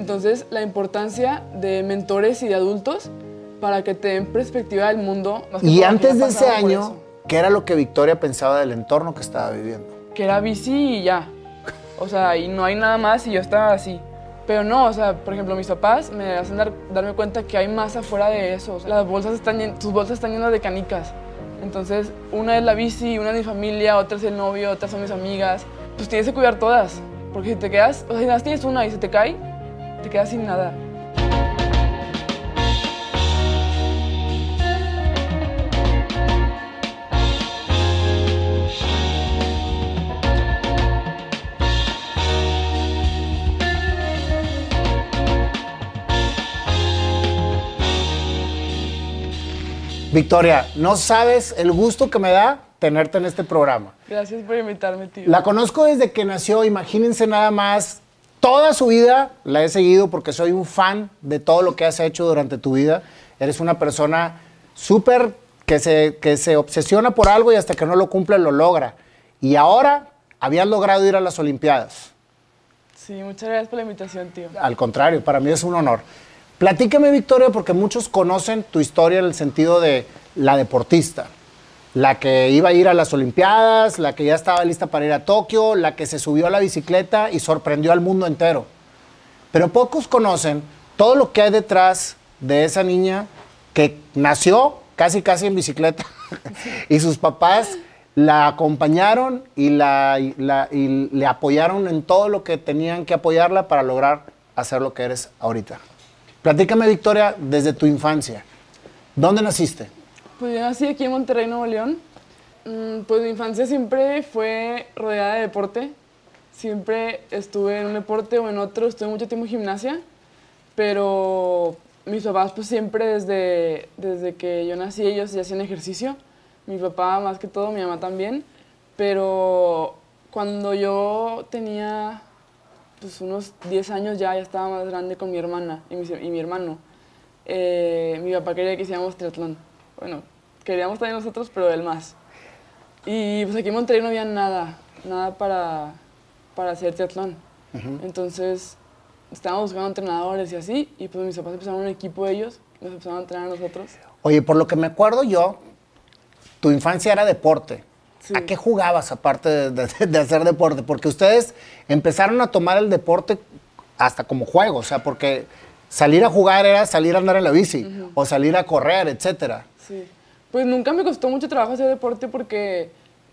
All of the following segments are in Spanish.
Entonces, la importancia de mentores y de adultos para que te den perspectiva del mundo. más que Y antes de ese año. ¿qué era lo que Victoria pensaba del entorno que estaba viviendo? Que era bici y ya. O sea, y no hay nada más y yo estaba así. Pero no, o sea, por ejemplo, mis papás me hacen dar- darme cuenta que hay más afuera de eso. O sea, las bolsas están, tus bolsas están llenas de canicas. Entonces, una es la bici, una es mi familia, otra es el novio, otras son mis amigas. Pues tienes que cuidar todas. Porque si te quedas, o sea, si nada más tienes una y se te cae, te quedas sin nada. Victoria, no sabes el gusto que me da tenerte en este programa. Gracias por invitarme, tío. La conozco desde que nació, imagínense nada más. Toda su vida la he seguido porque soy un fan de todo lo que has hecho durante tu vida. Eres una persona súper que se, que se obsesiona por algo y hasta que no lo cumple lo logra. Y ahora habías logrado ir a las Olimpiadas. Sí, muchas gracias por la invitación, tío. Al contrario, para mí es un honor. Platícame, Victoria, porque muchos conocen tu historia en el sentido de la deportista. La que iba a ir a las Olimpiadas, la que ya estaba lista para ir a Tokio, la que se subió a la bicicleta y sorprendió al mundo entero. Pero pocos conocen todo lo que hay detrás de esa niña que nació casi casi en bicicleta y sus papás la acompañaron y, la, y le apoyaron en todo lo que tenían que apoyarla para lograr hacer lo que eres ahorita. Platícame, Victoria, desde tu infancia. ¿Dónde naciste? Pues yo nací aquí en Monterrey, Nuevo León. Mm, Pues mi infancia siempre fue rodeada de deporte. Siempre estuve en un deporte o en otro, estuve mucho tiempo en gimnasia, pero mis papás pues siempre desde, desde que yo nací ellos ya hacían ejercicio. Mi papá más que todo, mi mamá también, pero cuando yo tenía pues unos 10 años ya, ya estaba más grande con mi hermana y mi, y mi hermano. Eh, mi papá quería que hiciéramos triatlón. Bueno, queríamos también nosotros, pero él más. Y pues aquí en Monterrey no había nada, nada para, para hacer triatlón. Entonces estábamos buscando entrenadores y así, y pues mis papás empezaron un equipo de ellos, nos empezaron a entrenar a nosotros. Oye, por lo que me acuerdo yo, tu infancia era deporte. Sí. ¿A qué jugabas aparte de, de- de hacer deporte? Porque ustedes empezaron a tomar el deporte hasta como juego, o sea, porque salir a jugar era salir a andar en la bici o salir a correr, etcétera. Sí. Pues nunca me costó mucho trabajo hacer deporte porque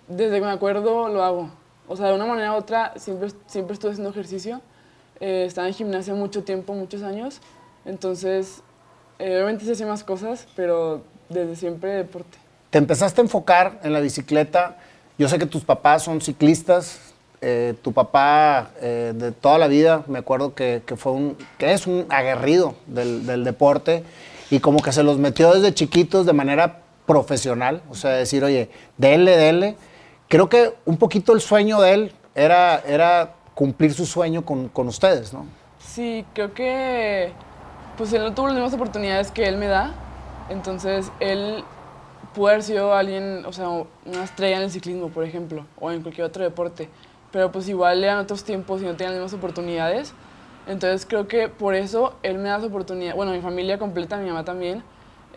desde que me acuerdo lo hago. O sea, de una manera u otra siempre, siempre estuve haciendo ejercicio. Eh, estaba en gimnasia mucho tiempo, muchos años. Entonces, eh, obviamente sí hacía más cosas, pero desde siempre deporte. Te empezaste a enfocar en la bicicleta. Yo sé que tus papás son ciclistas. eh, tu papá eh, de toda la vida, me acuerdo que, que fue un, que es un aguerrido del, del deporte y como que se los metió desde chiquitos de manera profesional. O sea, decir, oye, denle, denle. Creo que un poquito el sueño de él era, era cumplir su sueño con, con ustedes, ¿no? Sí, creo que pues él no tuvo las mismas oportunidades que él me da. Entonces, él pudo haber sido alguien, o sea, una estrella en el ciclismo, por ejemplo, o en cualquier otro deporte. Pero pues igual eran otros tiempos y no tenían las mismas oportunidades. Entonces, creo que por eso él me da las oportunidades, bueno, mi familia completa, mi mamá también,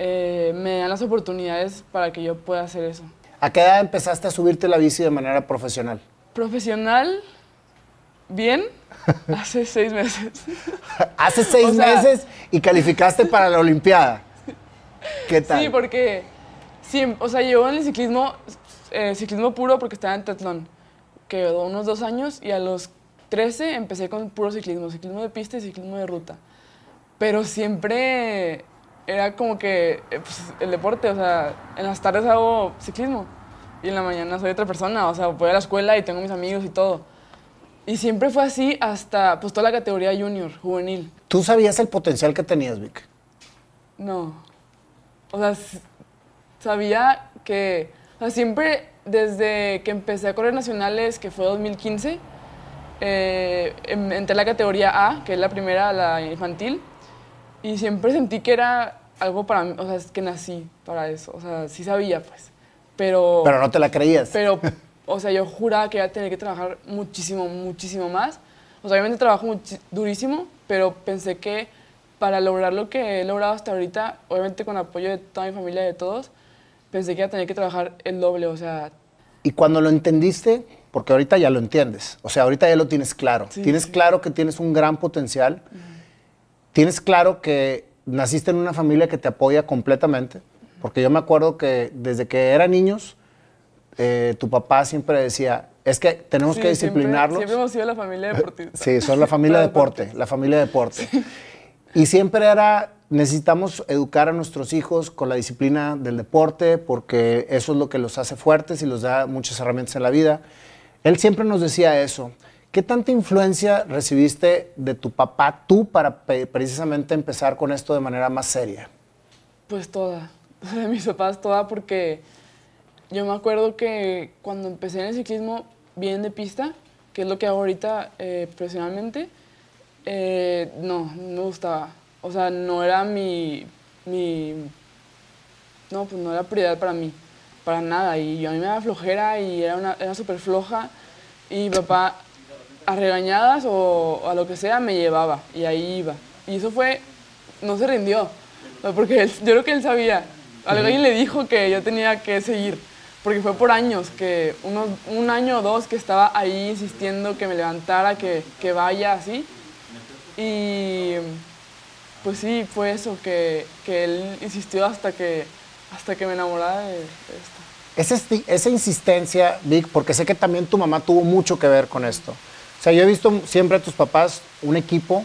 eh, me dan las oportunidades para que yo pueda hacer eso. ¿A qué edad empezaste a subirte la bici de manera profesional? Profesional, bien, hace seis meses. Hace seis O sea- meses y calificaste para la Olimpiada. ¿Qué tal? Sí, porque sí, o sea, yo en el ciclismo, eh, ciclismo puro porque estaba en triatlón, que unos dos años y a los 13 empecé con puro ciclismo, ciclismo de pista y ciclismo de ruta. Pero siempre era como que eh, pues, el deporte, o sea, en las tardes hago ciclismo y en la mañana soy otra persona, o sea, voy a la escuela y tengo mis amigos y todo. Y siempre fue así hasta pues toda la categoría junior, juvenil. ¿Tú sabías el potencial que tenías, Vic? No. O sea, sabía que. O sea, siempre desde que empecé a correr nacionales, que fue 2015, eh, em- entré a la categoría A, que es la primera, la infantil, y siempre sentí que era algo para mí, o sea, es que nací para eso. O sea, sí sabía, pues. Pero. Pero no te la creías. Pero, o sea, yo juraba que iba a tener que trabajar muchísimo, muchísimo más. O sea, obviamente trabajo durísimo, pero pensé que para lograr lo que he logrado hasta ahorita, obviamente con apoyo de toda mi familia y de todos, pensé que iba a tener que trabajar el doble, o sea... Y cuando lo entendiste, porque ahorita ya lo entiendes, o sea, ahorita ya lo tienes claro, tienes claro que tienes un gran potencial, tienes claro que naciste en una familia que te apoya completamente, porque yo me acuerdo que desde que eran niños, eh, tu papá siempre decía, es que tenemos que disciplinarlos. Siempre, hemos sido la familia deportista. Sí, son la familia deporte, la familia deporte. Y siempre era, necesitamos educar a nuestros hijos con la disciplina del deporte, porque eso es lo que los hace fuertes y los da muchas herramientas en la vida. Él siempre nos decía eso. ¿Qué tanta influencia recibiste de tu papá tú para precisamente empezar con esto de manera más seria? Pues toda, de mis papás toda, porque yo me acuerdo que cuando empecé en el ciclismo bien de pista, que es lo que hago ahorita eh, profesionalmente, eh, no, no me gustaba. O sea, no era mi, mi, No, pues no era prioridad para mí, para nada. Y yo, a mí me daba flojera y era, una, era súper floja. Y papá, a regañadas o a lo que sea, me llevaba y ahí iba. Y eso fue. No se rindió, porque yo creo que él sabía. Alguien le dijo que yo tenía que seguir porque fue por años, que unos, un año o dos que estaba ahí insistiendo que me levantara, que, que vaya así. Y pues sí, fue eso, que, que, él insistió hasta que, hasta que me enamorara de, esto. Esa, esa insistencia, Vic, porque sé que también tu mamá tuvo mucho que ver con esto. O sea, yo he visto siempre a tus papás un equipo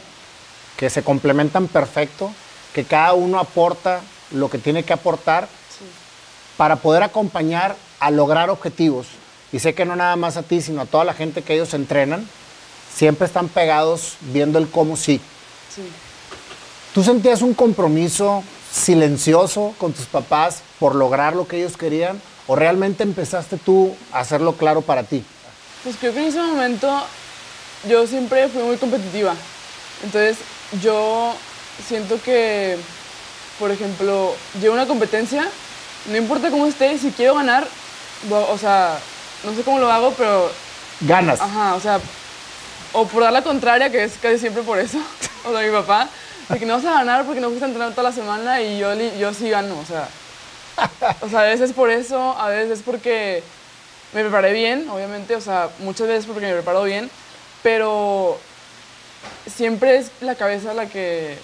que se complementan perfecto, que cada uno aporta lo que tiene que aportar para poder acompañar a lograr objetivos. Y sé que no nada más a ti, sino a toda la gente que ellos entrenan, siempre están pegados viendo el cómo sí. sí. ¿Tú sentías un compromiso silencioso con tus papás por lograr lo que ellos querían? ¿O realmente empezaste tú a hacerlo claro para ti? Pues creo que en ese momento yo siempre fui muy competitiva. Entonces yo siento que, por ejemplo, llevo una competencia, no importa cómo esté, si quiero ganar, o sea, no sé cómo lo hago, pero... Ganas. Ajá, o sea, o por dar la contraria, que es casi siempre por eso, o sea, mi papá, de que no vas a ganar porque no fuiste a entrenar toda la semana y yo, yo sí gano, o sea. O sea, a veces por eso, a veces porque me preparé bien, obviamente, o sea, muchas veces porque me preparo bien, pero siempre es la cabeza la que,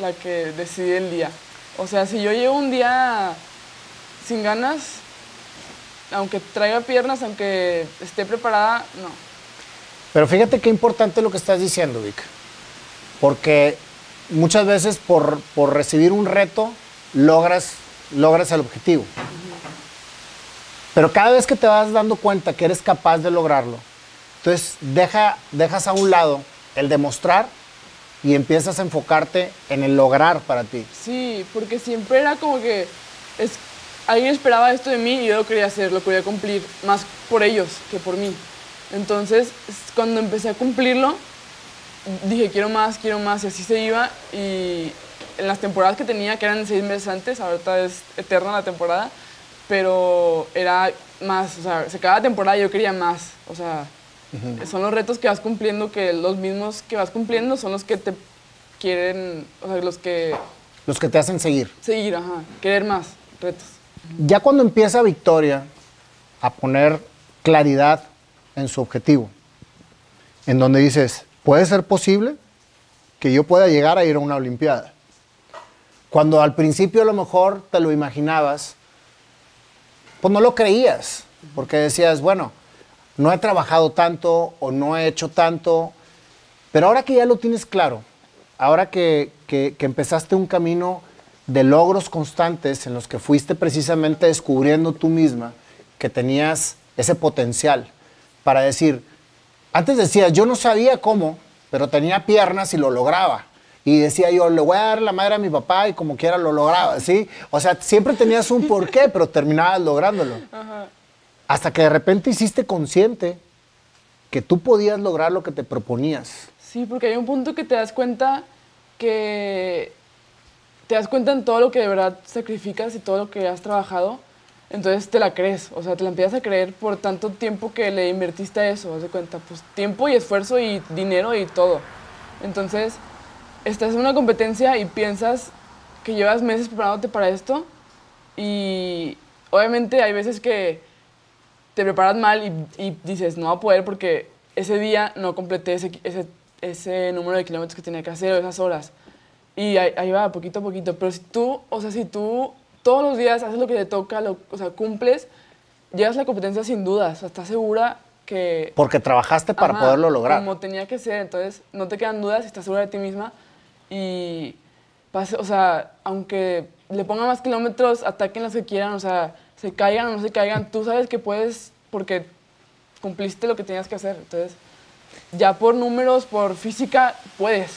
la que decide el día. O sea, si yo llevo un día sin ganas, aunque traiga piernas, aunque esté preparada, no. Pero fíjate qué importante lo que estás diciendo, Vic. Porque muchas veces por, recibir un reto logras, logras el objetivo. Pero cada vez que te vas dando cuenta que eres capaz de lograrlo, entonces deja, dejas a un lado el demostrar y empiezas a enfocarte en el lograr para ti. Sí, porque siempre era como que alguien esperaba esto de mí y yo lo quería hacer, lo quería cumplir, más por ellos que por mí. Entonces, cuando empecé a cumplirlo, dije, quiero más, quiero más, y así se iba. Y en las temporadas que tenía, que eran seis meses antes, ahorita es eterna la temporada, pero era más, o sea, cada temporada yo quería más, o sea, son los retos que vas cumpliendo, que los mismos que vas cumpliendo son los que te quieren, o sea, los que... Los que te hacen seguir. Seguir, ajá, querer más retos. Ya cuando empieza Victoria a poner claridad en su objetivo, en donde dices, puede ser posible que yo pueda llegar a ir a una Olimpiada. Cuando al principio a lo mejor te lo imaginabas, pues no lo creías, porque decías, bueno, no he trabajado tanto o no he hecho tanto, pero ahora que ya lo tienes claro, ahora que, que, empezaste un camino de logros constantes en los que fuiste precisamente descubriendo tú misma que tenías ese potencial para decir, antes decías, yo no sabía cómo, pero tenía piernas y lo lograba. Y decía yo, le voy a dar la madre a mi papá y como quiera lo lograba, ¿sí? O sea, siempre tenías un porqué, pero terminabas lográndolo. Hasta que de repente hiciste consciente que tú podías lograr lo que te proponías. Sí, porque hay un punto que te das cuenta que te das cuenta en todo lo que de verdad sacrificas y todo lo que has trabajado entonces te la crees, o sea, te la empiezas a creer por tanto tiempo que le invertiste a eso, haz de cuenta, pues tiempo y esfuerzo y dinero y todo. Entonces, estás en una competencia y piensas que llevas meses preparándote para esto y obviamente hay veces que te preparas mal y, y dices, no va a poder porque ese día no completé ese, ese, ese número de kilómetros que tenía que hacer o esas horas. Y ahí, ahí, va, poquito a poquito. Pero si tú, o sea, si tú todos los días haces lo que te toca, lo, o sea, cumples, llegas a la competencia sin dudas. O sea, estás segura que... Porque trabajaste para Ajá, poderlo lograr. Como tenía que ser. Entonces, no te quedan dudas, estás segura de ti misma. Y, pase, o sea, aunque le pongan más kilómetros, ataquen los que quieran, o sea, se caigan o no se caigan, tú sabes que puedes porque cumpliste lo que tenías que hacer. Entonces, ya por números, por física, puedes.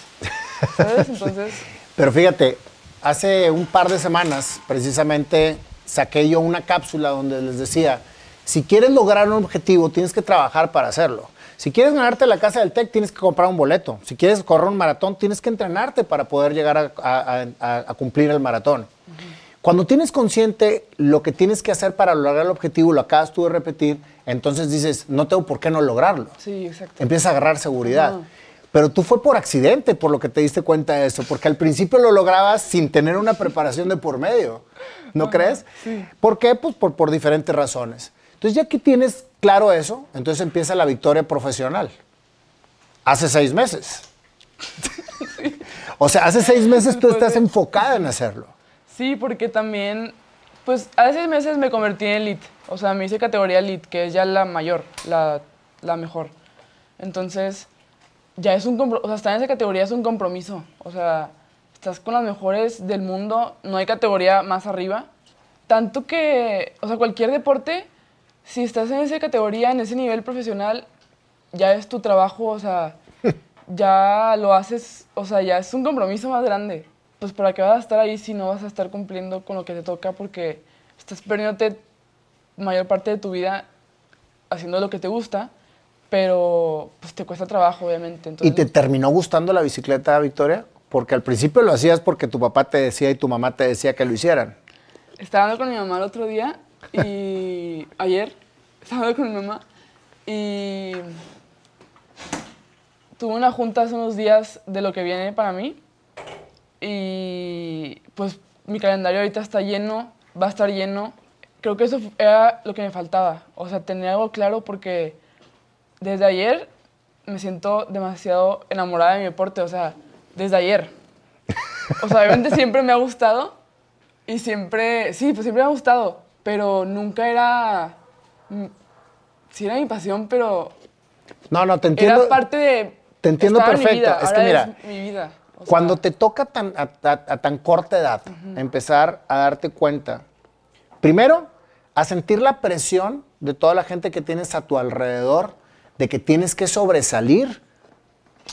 ¿Sabes? Entonces... Pero fíjate, hace un par de semanas, precisamente, saqué yo una cápsula donde les decía, si quieres lograr un objetivo, tienes que trabajar para hacerlo. Si quieres ganarte la casa del TEC, tienes que comprar un boleto. Si quieres correr un maratón, tienes que entrenarte para poder llegar a, a, a, a cumplir el maratón. Uh -huh. Cuando tienes consciente lo que tienes que hacer para lograr el objetivo, lo acabas tú de repetir, entonces dices, no tengo por qué no lograrlo. Sí, exacto. Empiezas a agarrar seguridad. Pero tú fue por accidente por lo que te diste cuenta de eso, porque al principio lo lograbas sin tener una preparación de por medio, ¿no -huh. crees? Sí. ¿Por qué? Pues por, por diferentes razones. Entonces ya que tienes claro eso, entonces empieza la victoria profesional. Hace seis meses. Sí. o sea, hace seis meses tú estás enfocada en hacerlo. Sí, porque también, pues hace meses me convertí en elite. O sea, me hice categoría elite, que es ya la mayor, la, la mejor. Entonces, ya es un o sea, estar en esa categoría es un compromiso. O sea, estás con las mejores del mundo, no hay categoría más arriba. Tanto que, o sea, cualquier deporte, si estás en esa categoría, en ese nivel profesional, ya es tu trabajo, o sea, ya lo haces, o sea, ya es un compromiso más grande. Pues para qué vas a estar ahí si no vas a estar cumpliendo con lo que te toca porque estás perdiéndote mayor parte de tu vida haciendo lo que te gusta, pero pues te cuesta trabajo, obviamente. Entonces, ¿Y te terminó gustando la bicicleta, Victoria? Porque al principio lo hacías porque tu papá te decía y tu mamá te decía que lo hicieran. Estaba hablando con mi mamá el otro día y ayer estaba hablando con mi mamá y tuve una junta hace unos días de lo que viene para mí y pues mi calendario ahorita está lleno, va a estar lleno. Creo que eso era lo que me faltaba, o sea, tener algo claro porque desde ayer me siento demasiado enamorada de mi deporte, o sea, desde ayer. O sea, obviamente siempre me ha gustado y siempre, sí, pues siempre me ha gustado, pero nunca era, sí era mi pasión, pero... No, no, te entiendo. Era parte de... Te entiendo perfecto. Mi vida, es que mira, es mi vida. O sea, cuando te toca tan, a, a, a, tan corta edad uh -huh. empezar a darte cuenta, primero, a sentir la presión de toda la gente que tienes a tu alrededor, de que tienes que sobresalir,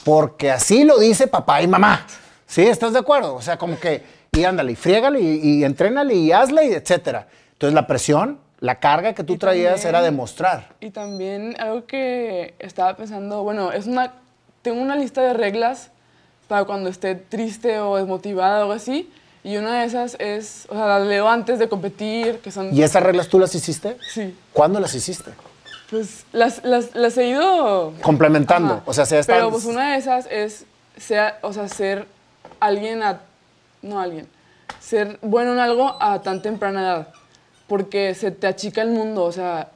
porque así lo dice papá y mamá. ¿Sí? ¿Estás de acuerdo? O sea, como que, y ándale, y friégale, y, y entrénale, y hazle, y etcétera. Entonces, la presión, la carga que tú y traías también, era demostrar. Y también algo que estaba pensando, bueno, es una, tengo una lista de reglas para cuando esté triste o desmotivada o algo así, y una de esas es, o sea, las leo antes de competir, que son... ¿Y esas reglas tú las hiciste? Sí. ¿Cuándo las hiciste? Pues las, las, las he ido... Complementando, Ajá. o sea, sea Pero pues una de esas es, sea, o sea, ser alguien a... No alguien. Ser bueno en algo a tan temprana edad. Porque se te achica el mundo, o sea,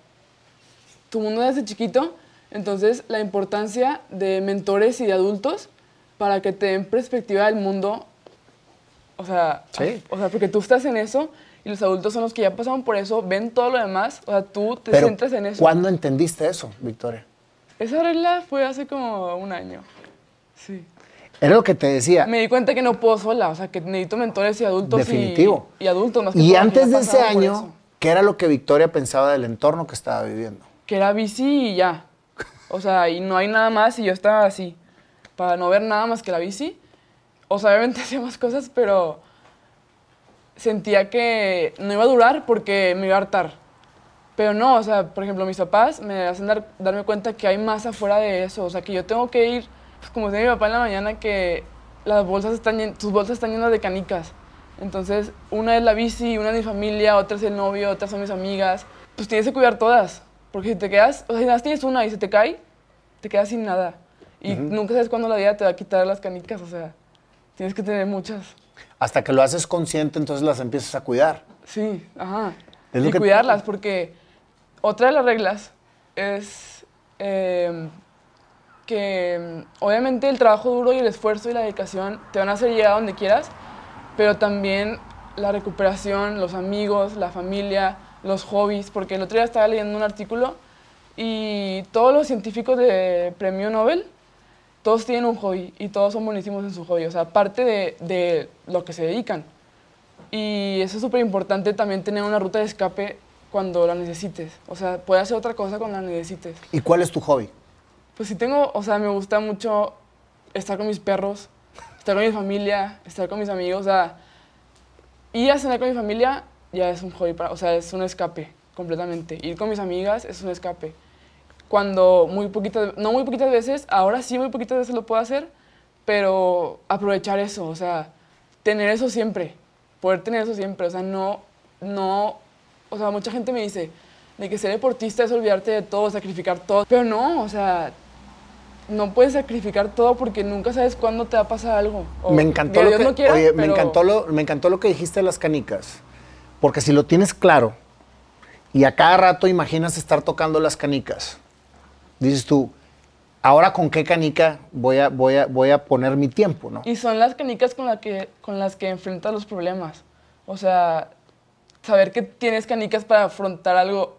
tu mundo desde chiquito, entonces la importancia de mentores y de adultos para que te den perspectiva del mundo, o sea, Sí. o sea, porque tú estás en eso y los adultos son los que ya pasaron por eso, ven todo lo demás, o sea, tú te Pero, centras en eso. ¿Cuándo entendiste eso, Victoria? Esa regla fue hace como un año. Sí. Era lo que te decía. Me di cuenta que no puedo sola, o sea, que necesito mentores y adultos. y- Definitivo. Y, adultos más que Y todo, que antes de ese año. ¿qué era lo que Victoria pensaba del entorno que estaba viviendo? Que era bici y ya. O sea, y no hay nada más y yo estaba así. Para no ver nada más que la bici. O sea, obviamente hacía más cosas, pero sentía que no iba a durar porque me iba a hartar. Pero no, o sea, por ejemplo, mis papás me hacen dar- darme cuenta que hay más afuera de eso. O sea, que yo tengo que ir, pues como decía mi papá en la mañana, que las bolsas están, sus bolsas están llenas de canicas. Entonces, una es la bici, una es mi familia, otra es el novio, otras son mis amigas. Pues tienes que cuidar todas. Porque si te quedas, o sea, si nada tienes una y se te cae, te quedas sin nada. Y nunca sabes cuándo la vida te va a quitar las canicas, o sea. Tienes que tener muchas. Hasta que lo haces consciente, entonces las empiezas a cuidar. Sí, ajá. Es y que- cuidarlas, porque otra de las reglas es eh, que mm, obviamente el trabajo duro y el esfuerzo y la dedicación te van a hacer llegar a donde quieras, pero también la recuperación, los amigos, la familia, los hobbies, porque el otro día estaba leyendo un artículo y todos los científicos de premio Nobel, todos tienen un hobby y todos son buenísimos en su hobby, o sea, parte de, de lo que se dedican. Y eso es súper importante también tener una ruta de escape cuando la necesites. O sea, puedes hacer otra cosa cuando la necesites. ¿Y cuál es tu hobby? Pues sí tengo, o sea, me gusta mucho estar con mis perros, estar con mi familia, estar con mis amigos. O sea, ir a cenar con mi familia ya es un hobby, para, o sea, es un escape completamente. Ir con mis amigas es un escape. Cuando muy poquitas, no muy poquitas veces, ahora sí muy poquitas veces lo puedo hacer, pero aprovechar eso, o sea, tener eso siempre, poder tener eso siempre, o sea, no, no, o sea, mucha gente me dice de que ser deportista es olvidarte de todo, sacrificar todo, pero no, o sea, no puedes sacrificar todo porque nunca sabes cuándo te va a pasar algo. o me encantó, lo que, no quiera, oye, me, pero- encantó lo, me encantó lo que dijiste de las canicas. Porque si lo tienes claro y a cada rato imaginas estar tocando las canicas, dices tú, ahora con qué canica voy a, voy a, voy a poner mi tiempo, ¿no? Y son las canicas con, la que, con las que enfrentas los problemas. O sea, saber que tienes canicas para afrontar algo.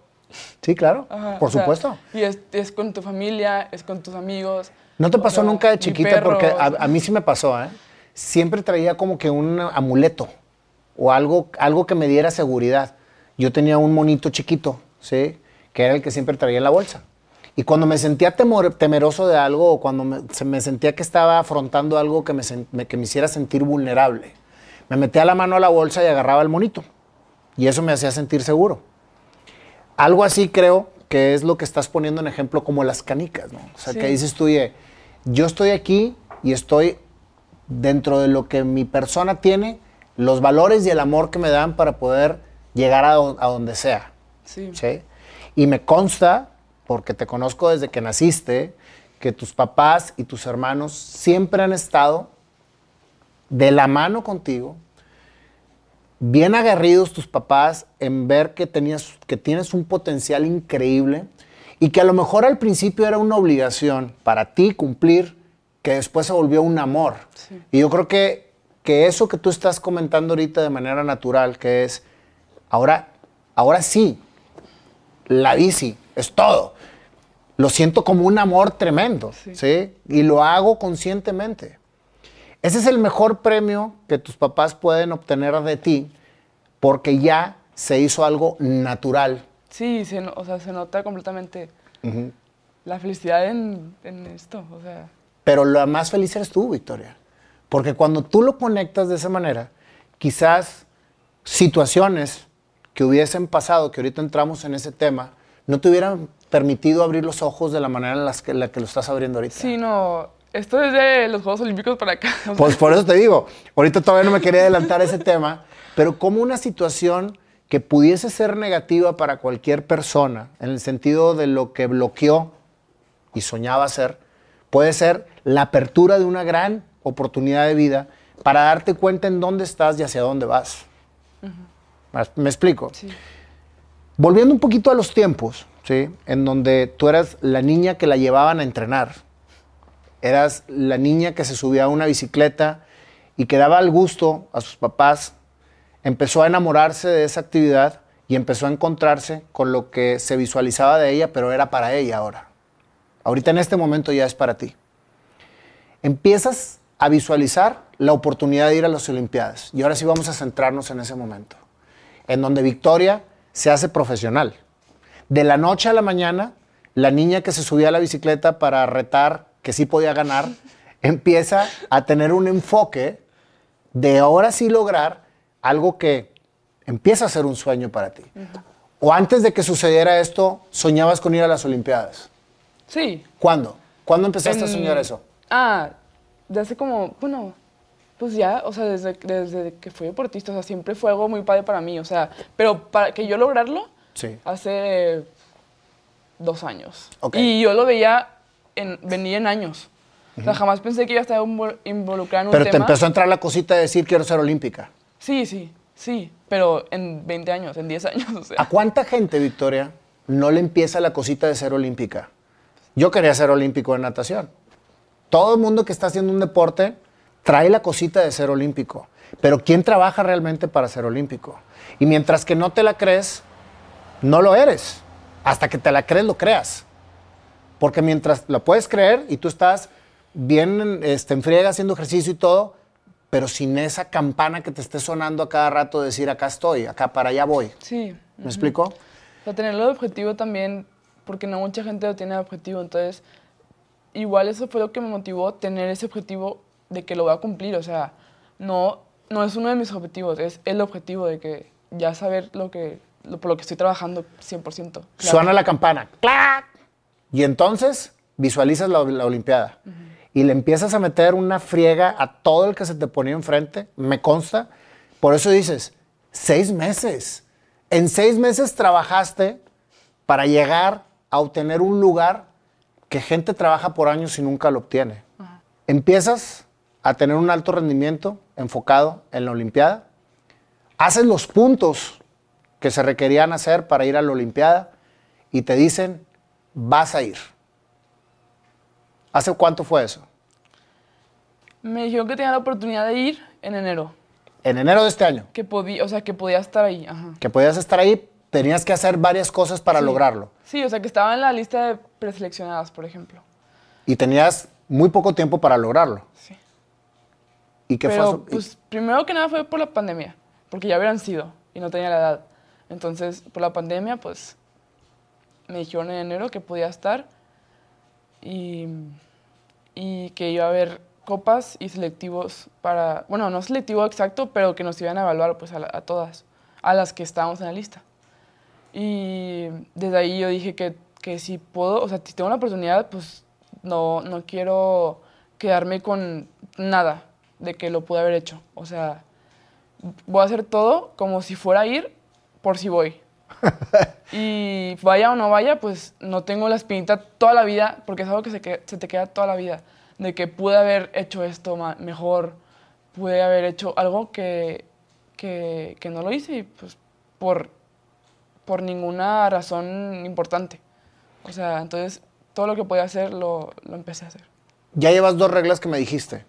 Sí, claro, Ajá, por o sea, supuesto. y es, es con tu familia, es con tus amigos. ¿No te pasó sea, nunca de chiquita? Porque a, a mí sí me pasó, ¿eh? Siempre traía como que un amuleto o algo, algo que me diera seguridad. Yo tenía un monito chiquito, ¿sí? Que era el que siempre traía en la bolsa. Y cuando me sentía temor- temeroso de algo o cuando me, se me sentía que estaba afrontando algo que me, me- que me hiciera sentir vulnerable, me metía la mano a la bolsa y agarraba el monito. Y eso me hacía sentir seguro. Algo así creo que es lo que estás poniendo en ejemplo como las canicas, ¿no? O sea, Sí. que dices tú, oye, yo estoy aquí y estoy dentro de lo que mi persona tiene, los valores y el amor que me dan para poder llegar a, do- a donde sea. Sí. ¿sí? Y me consta, porque te conozco desde que naciste, que tus papás y tus hermanos siempre han estado de la mano contigo, bien agarridos tus papás en ver que, tenías, que tienes un potencial increíble y que a lo mejor al principio era una obligación para ti cumplir, que después se volvió un amor. Sí. Y yo creo que, que eso que tú estás comentando ahorita de manera natural, que es, ahora, ahora sí, la bici es todo. Lo siento como un amor tremendo, Sí. ¿sí? Y lo hago conscientemente. Ese es el mejor premio que tus papás pueden obtener de ti porque ya se hizo algo natural. Sí, se, o sea, se nota completamente la felicidad en, en esto. O sea, Pero la más feliz eres tú, Victoria. Porque cuando tú lo conectas de esa manera, quizás situaciones que hubiesen pasado, que ahorita entramos en ese tema, no te hubieran permitido abrir los ojos de la manera en las que, la que lo estás abriendo ahorita. sí, no, esto es de los Juegos Olímpicos para acá. o sea, Pues por eso te digo, ahorita todavía no me quería adelantar ese tema, pero como una situación que pudiese ser negativa para cualquier persona, en el sentido de lo que bloqueó y soñaba ser, puede ser la apertura de una gran oportunidad de vida para darte cuenta en dónde estás y hacia dónde vas. ¿Me explico? sí. Volviendo un poquito a los tiempos, En donde tú eras la niña que la llevaban a entrenar. Eras la niña que se subía a una bicicleta y que daba el gusto a sus papás. Empezó a enamorarse de esa actividad y empezó a encontrarse con lo que se visualizaba de ella, pero era para ella ahora. Ahorita en este momento ya es para ti. Empiezas a visualizar la oportunidad de ir a las Olimpiadas. Y ahora sí vamos a centrarnos en ese momento en donde Victoria se hace profesional. De la noche a la mañana, la niña que se subía a la bicicleta para retar que sí podía ganar, empieza a tener un enfoque de ahora sí lograr algo que empieza a ser un sueño para ti. O antes de que sucediera esto, soñabas con ir a las Olimpiadas. Sí. ¿Cuándo? ¿Cuándo empezaste a soñar eso? Ah, de hace como, bueno, pues ya, o sea, desde, desde que fui deportista, o sea, siempre fue algo muy padre para mí, o sea, pero para que yo lograrlo, Sí. hace dos años. Y yo lo veía, en, venía en años. O sea, jamás pensé que iba a estar involucrada en un Pero te empezó a entrar la cosita de decir quiero ser olímpica. Sí, sí, sí. Pero en 20 años, en 10 años, o sea. ¿A cuánta gente, Victoria, no le empieza la cosita de ser olímpica? Yo quería ser olímpico en natación. Todo el mundo que está haciendo un deporte trae la cosita de ser olímpico. Pero ¿quién trabaja realmente para ser olímpico? Y mientras que no te la crees, no lo eres. Hasta que te la crees, lo creas. Porque mientras la puedes creer y tú estás bien este, en friega haciendo ejercicio y todo, pero sin esa campana que te esté sonando a cada rato, decir acá estoy, acá para allá voy. Sí. ¿Me explico? O sea, tenerlo de objetivo también, porque no mucha gente lo tiene de objetivo. Entonces, igual eso fue lo que me motivó, tener ese objetivo de que lo voy a cumplir. O sea, no, no es uno de mis objetivos, es el objetivo de que ya saber lo que, lo, por lo que estoy trabajando 100%. Claro. Suena la campana. ¡Clac! Y entonces visualizas la, la Olimpiada. Y le empiezas a meter una friega a todo el que se te ponía enfrente. Me consta. Por eso dices, seis meses. En seis meses trabajaste para llegar a obtener un lugar que gente trabaja por años y nunca lo obtiene. Empiezas a tener un alto rendimiento enfocado en la Olimpiada. Haces los puntos que se requerían hacer para ir a la Olimpiada y te dicen, vas a ir. ¿Hace cuánto fue eso? Me dijeron que tenía la oportunidad de ir en enero, En enero de este año, que podía, o sea, que podía estar ahí. Ajá. que podías estar ahí, tenías que hacer varias cosas para Sí. lograrlo. Sí, o sea, que estaba en la lista de preseleccionadas, por ejemplo. Y tenías muy poco tiempo para lograrlo. Sí. ¿Y qué Pero, fue? pues, primero que nada fue por la pandemia, porque ya hubieran sido y no tenía la edad. Entonces, por la pandemia, pues, me dijeron en enero que podía estar y, y que iba a haber copas y selectivos para, bueno, no selectivo exacto, pero que nos iban a evaluar, pues, a, todas, a las que estábamos en la lista. Y desde ahí yo dije que, que si puedo, o sea, si tengo la oportunidad, pues no, no quiero quedarme con nada de que lo pude haber hecho. O sea, voy a hacer todo como si fuera a ir por si voy. y vaya o no vaya, pues no tengo la espinita toda la vida, porque es algo que se, que- se te queda toda la vida, de que pude haber hecho esto mejor, pude haber hecho algo que, que, que no lo hice y pues por, por ninguna razón importante. O sea, entonces todo lo que podía hacer lo, lo empecé a hacer. Ya llevas dos reglas que me dijiste.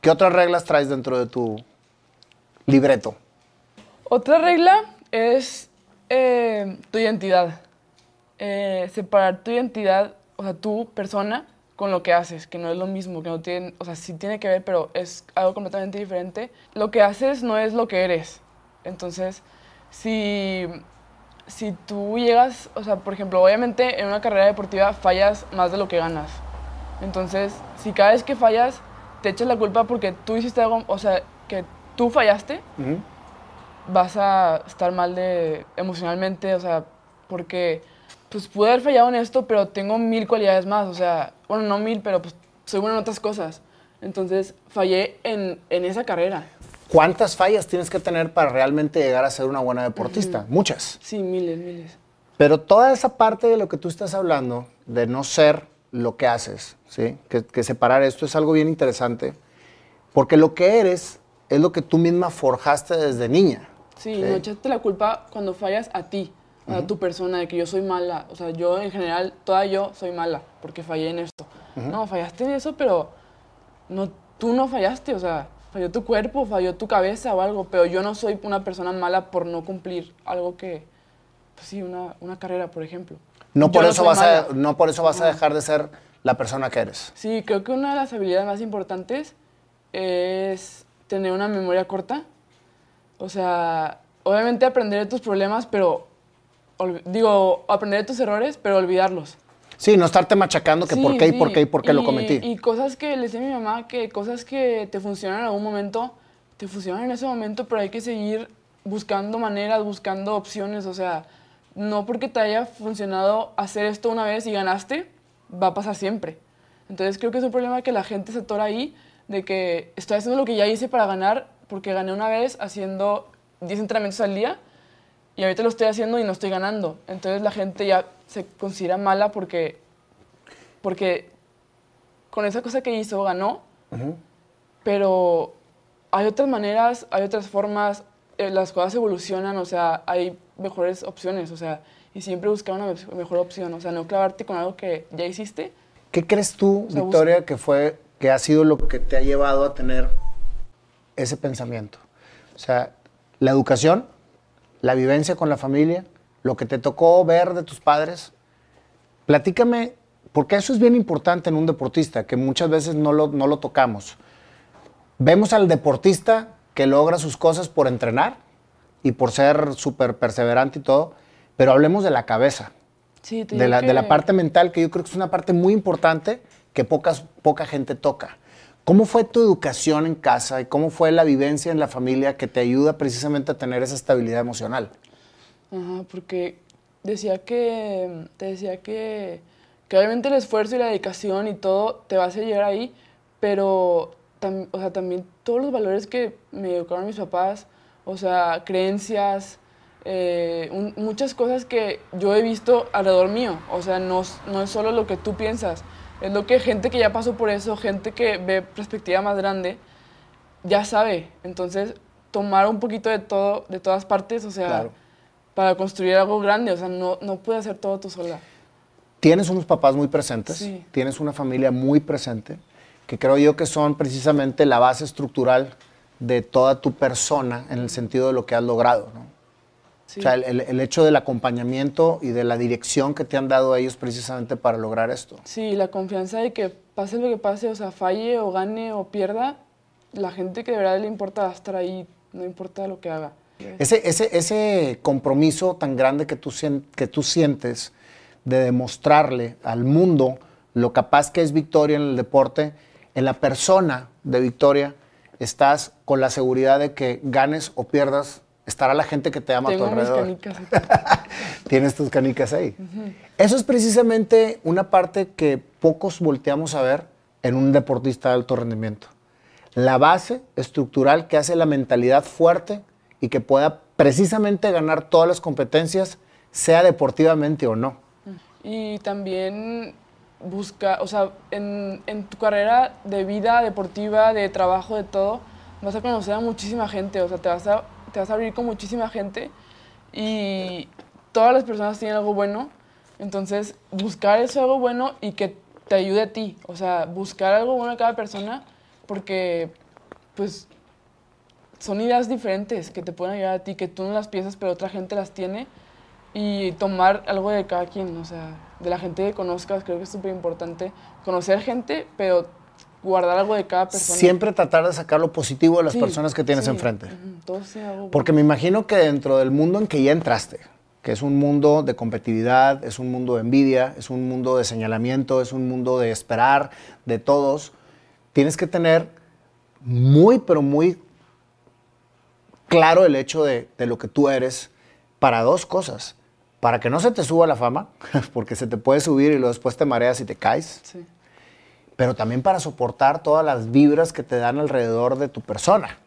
¿Qué otras reglas traes dentro de tu libreto? Otra regla es eh, tu identidad. Eh, separar tu identidad, o sea, tu persona, con lo que haces, que no es lo mismo, que no tiene, o sea, sí tiene que ver, pero es algo completamente diferente. Lo que haces no es lo que eres. Entonces, si, si tú llegas, o sea, por ejemplo, obviamente en una carrera deportiva fallas más de lo que ganas. Entonces, si cada vez que fallas te echas la culpa porque tú hiciste algo, o sea, que tú fallaste, vas a estar mal de emocionalmente, o sea, porque pues pude haber fallado en esto, pero tengo mil cualidades más, o sea, bueno, no mil, pero pues soy bueno en otras cosas. Entonces fallé en, en esa carrera. ¿Cuántas fallas tienes que tener para realmente llegar a ser una buena deportista? Muchas. Sí, miles, miles. Pero toda esa parte de lo que tú estás hablando, de no ser lo que haces, ¿sí? que, que separar esto es algo bien interesante, porque lo que eres es lo que tú misma forjaste desde niña. Sí, no echaste la culpa cuando fallas a ti, a tu persona, de que yo soy mala. O sea, yo en general, toda yo soy mala porque fallé en esto. No, fallaste en eso, pero no, tú no fallaste. O sea, falló tu cuerpo, falló tu cabeza o algo, pero yo no soy una persona mala por no cumplir algo que, pues sí, una, una carrera, por ejemplo. No por, no eso soy vas a, no por eso vas a Ajá. dejar de ser la persona que eres. Sí, creo que una de las habilidades más importantes es tener una memoria corta. O sea, obviamente aprender de tus problemas, pero digo, aprender de tus errores, pero olvidarlos. Sí, no estarte machacando que Sí, por qué y sí. por qué y por qué lo Y- cometí. Y cosas que le decía a mi mamá, que cosas que te funcionan en algún momento, te funcionan en ese momento, pero hay que seguir buscando maneras, buscando opciones. O sea, no porque te haya funcionado hacer esto una vez y ganaste, va a pasar siempre. Entonces creo que es un problema que la gente se atora ahí, de que estoy haciendo lo que ya hice para ganar, porque gané una vez haciendo 10 entrenamientos al día y ahorita lo estoy haciendo y no estoy ganando. Entonces la gente ya se considera mala porque, porque con esa cosa que hizo ganó, pero hay otras maneras, hay otras formas, eh, las cosas evolucionan, o sea, hay mejores opciones, o sea, y siempre buscar una mejor opción, o sea, no clavarte con algo que ya hiciste. ¿Qué crees tú, Victoria, que fue, que ha sido lo que te ha llevado a tener ese pensamiento? O sea, la educación, la vivencia con la familia, lo que te tocó ver de tus padres. Platícame, porque eso es bien importante en un deportista, que muchas veces no lo, no lo tocamos. Vemos al deportista que logra sus cosas por entrenar y por ser súper perseverante y todo, pero hablemos de la cabeza, sí, de, la, de la parte mental, que yo creo que es una parte muy importante que pocas, poca gente toca. ¿Cómo fue tu educación en casa y cómo fue la vivencia en la familia que te ayuda precisamente a tener esa estabilidad emocional? Ajá, porque decía que, te decía que, que obviamente el esfuerzo y la dedicación y todo te va a hacer llegar ahí, pero o sea, también todos los valores que me educaron mis papás, o sea, creencias, eh, muchas cosas que yo he visto alrededor mío, o sea, no, no es solo lo que tú piensas, es lo que gente que ya pasó por eso, gente que ve perspectiva más grande, ya sabe. Entonces, tomar un poquito de todo, de todas partes, o sea, para construir algo grande, o sea, no, no puedes hacer todo tú sola. Tienes unos papás muy presentes, tienes una familia muy presente que creo yo que son precisamente la base estructural de toda tu persona en el sentido de lo que has logrado. ¿no? O sea, el, hecho del acompañamiento y de la dirección que te han dado ellos precisamente para lograr esto. Sí, la confianza de que pase lo que pase, o sea, falle o gane o pierda, la gente que de verdad le importa estar ahí, no importa lo que haga. Ese, ese, ese compromiso tan grande que tú, que tú sientes de demostrarle al mundo lo capaz que es Victoria en el deporte, en la persona de Victoria estás con la seguridad de que ganes o pierdas, estará la gente que te ama a tu alrededor. Mis canicas Tienes tus canicas ahí. Eso es precisamente una parte que pocos volteamos a ver en un deportista de alto rendimiento. La base estructural que hace la mentalidad fuerte y que pueda precisamente ganar todas las competencias, sea deportivamente o no. Y también busca, o sea, en, en, tu carrera de vida deportiva, de trabajo, de todo, vas a conocer a muchísima gente, o sea, te vas a, te vas a abrir con muchísima gente y todas las personas tienen algo bueno, entonces buscar eso algo bueno y que te ayude a ti, o sea, buscar algo bueno a cada persona porque, pues, son ideas diferentes que te pueden ayudar a ti, que tú no las piensas, pero otra gente las tiene. Y tomar algo de cada quien, o sea, de la gente que conozcas, creo que es súper importante. Conocer gente, pero guardar algo de cada persona. Siempre tratar de sacar lo positivo de las personas que tienes enfrente. Porque me imagino que dentro del mundo en que ya entraste, que es un mundo de competitividad, es un mundo de envidia, es un mundo de señalamiento, es un mundo de esperar de todos, tienes que tener muy, pero muy claro el hecho de, de lo que tú eres para dos cosas para que no se te suba la fama, porque se te puede subir y luego después te mareas y te caes. Sí. Pero también para soportar todas las vibras que te dan alrededor de tu persona,